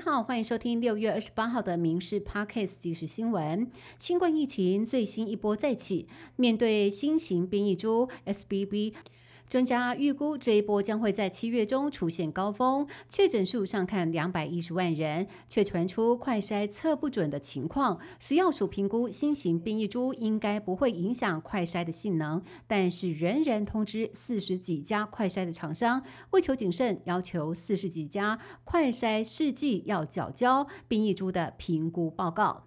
好，欢迎收听六月二十八号的《民事 Podcast》即时新闻。新冠疫情最新一波再起，面对新型变异株 SBB。专家预估这一波将会在七月中出现高峰，确诊数上看两百一十万人，却传出快筛测不准的情况。食药署评估新型变异株应该不会影响快筛的性能，但是仍然通知四十几家快筛的厂商，为求谨慎，要求四十几家快筛试剂要缴交变异株的评估报告。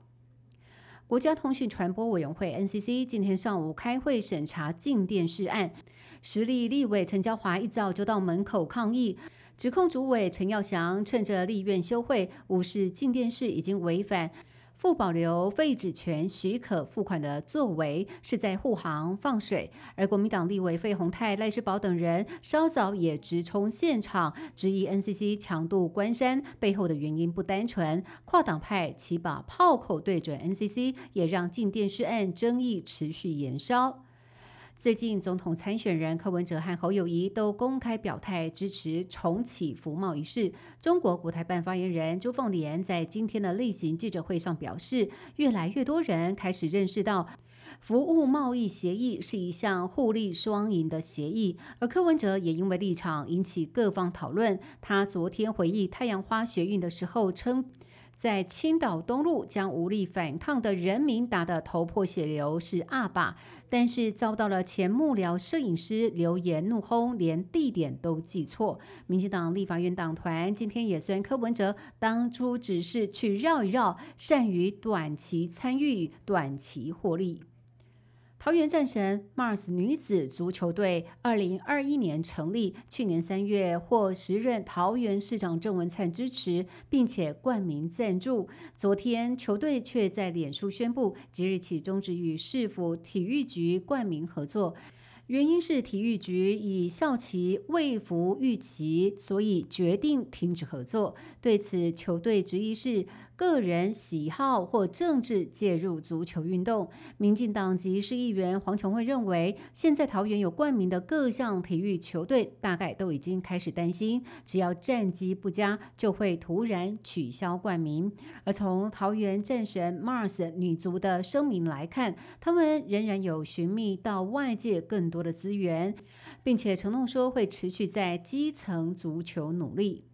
国家通讯传播委员会 NCC 今天上午开会审查禁电视案。实力立委陈椒华一早就到门口抗议，指控主委陈耀祥趁着立院休会，无视进电视已经违反附保留废止权许可付款的作为，是在护航放水。而国民党立委费鸿泰、赖世宝等人稍早也直冲现场，质疑 NCC 强度关山背后的原因不单纯，跨党派齐把炮口对准 NCC，也让进电视案争议持续延烧。最近，总统参选人柯文哲和侯友谊都公开表态支持重启服贸一事。中国国台办发言人朱凤莲在今天的例行记者会上表示，越来越多人开始认识到。服务贸易协议是一项互利双赢的协议，而柯文哲也因为立场引起各方讨论。他昨天回忆太阳花学运的时候称，在青岛东路将无力反抗的人民打得头破血流是阿爸，但是遭到了前幕僚摄影师留言怒轰，连地点都记错。民进党立法院党团今天也算柯文哲当初只是去绕一绕，善于短期参与、短期获利。桃园战神 Mars 女子足球队二零二一年成立，去年三月获时任桃园市长郑文灿支持，并且冠名赞助。昨天球队却在脸书宣布，即日起终止与市府体育局冠名合作。原因是体育局以校旗未服预期，所以决定停止合作。对此，球队质疑是个人喜好或政治介入足球运动。民进党籍市议员黄琼惠认为，现在桃园有冠名的各项体育球队，大概都已经开始担心，只要战绩不佳，就会突然取消冠名。而从桃园战神 Mars 女足的声明来看，他们仍然有寻觅到外界更多。的资源，并且承诺说会持续在基层足球努力。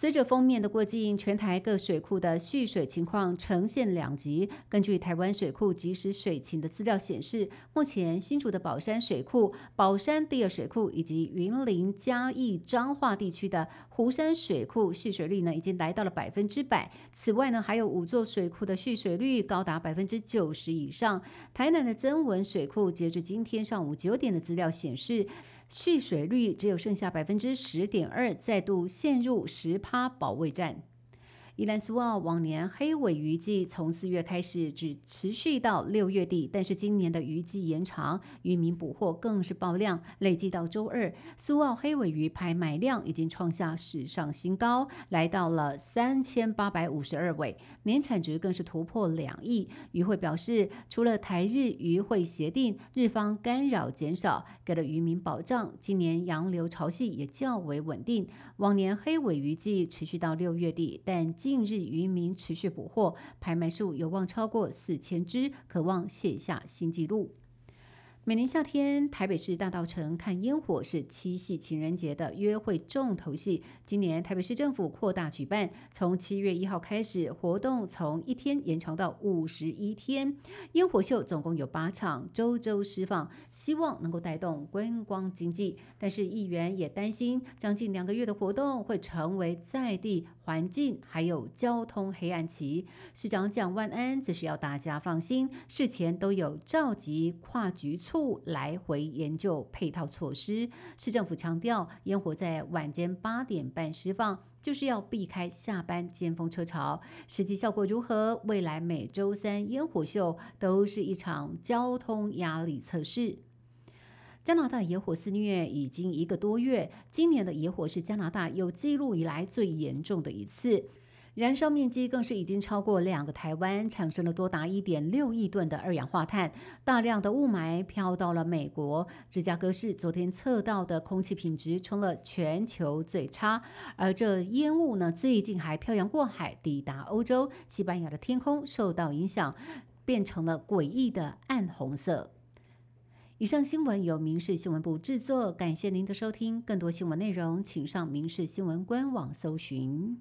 随着封面的过境，全台各水库的蓄水情况呈现两极。根据台湾水库即时水情的资料显示，目前新竹的宝山水库、宝山第二水库以及云林嘉义彰化地区的湖山水库蓄水率呢，已经来到了百分之百。此外呢，还有五座水库的蓄水率高达百分之九十以上。台南的曾文水库，截至今天上午九点的资料显示。蓄水率只有剩下百分之十点二，再度陷入十趴保卫战。伊兰苏澳往年黑尾鱼季从四月开始，只持续到六月底，但是今年的鱼季延长，渔民捕获更是爆量，累计到周二，苏澳黑尾鱼拍卖量已经创下史上新高，来到了三千八百五十二尾，年产值更是突破两亿。渔会表示，除了台日渔会协定，日方干扰减少，给了渔民保障。今年洋流潮汐也较为稳定，往年黑尾鱼季持续到六月底，但近日渔民持续捕获，拍卖数有望超过四千只，渴望写下新纪录。每年夏天，台北市大道城看烟火是七夕情人节的约会重头戏。今年台北市政府扩大举办，从七月一号开始，活动从一天延长到五十一天。烟火秀总共有八场，周周释放，希望能够带动观光经济。但是议员也担心，将近两个月的活动会成为在地环境还有交通黑暗期。市长蒋万安则是要大家放心，事前都有召集跨局处。来回研究配套措施。市政府强调，烟火在晚间八点半释放，就是要避开下班尖峰车潮。实际效果如何？未来每周三烟火秀都是一场交通压力测试。加拿大野火肆虐已经一个多月，今年的野火是加拿大有记录以来最严重的一次。燃烧面积更是已经超过两个台湾，产生了多达一点六亿吨的二氧化碳，大量的雾霾飘到了美国。芝加哥市昨天测到的空气品质成了全球最差，而这烟雾呢，最近还漂洋过海抵达欧洲，西班牙的天空受到影响，变成了诡异的暗红色。以上新闻由民事新闻部制作，感谢您的收听。更多新闻内容，请上民事新闻官网搜寻。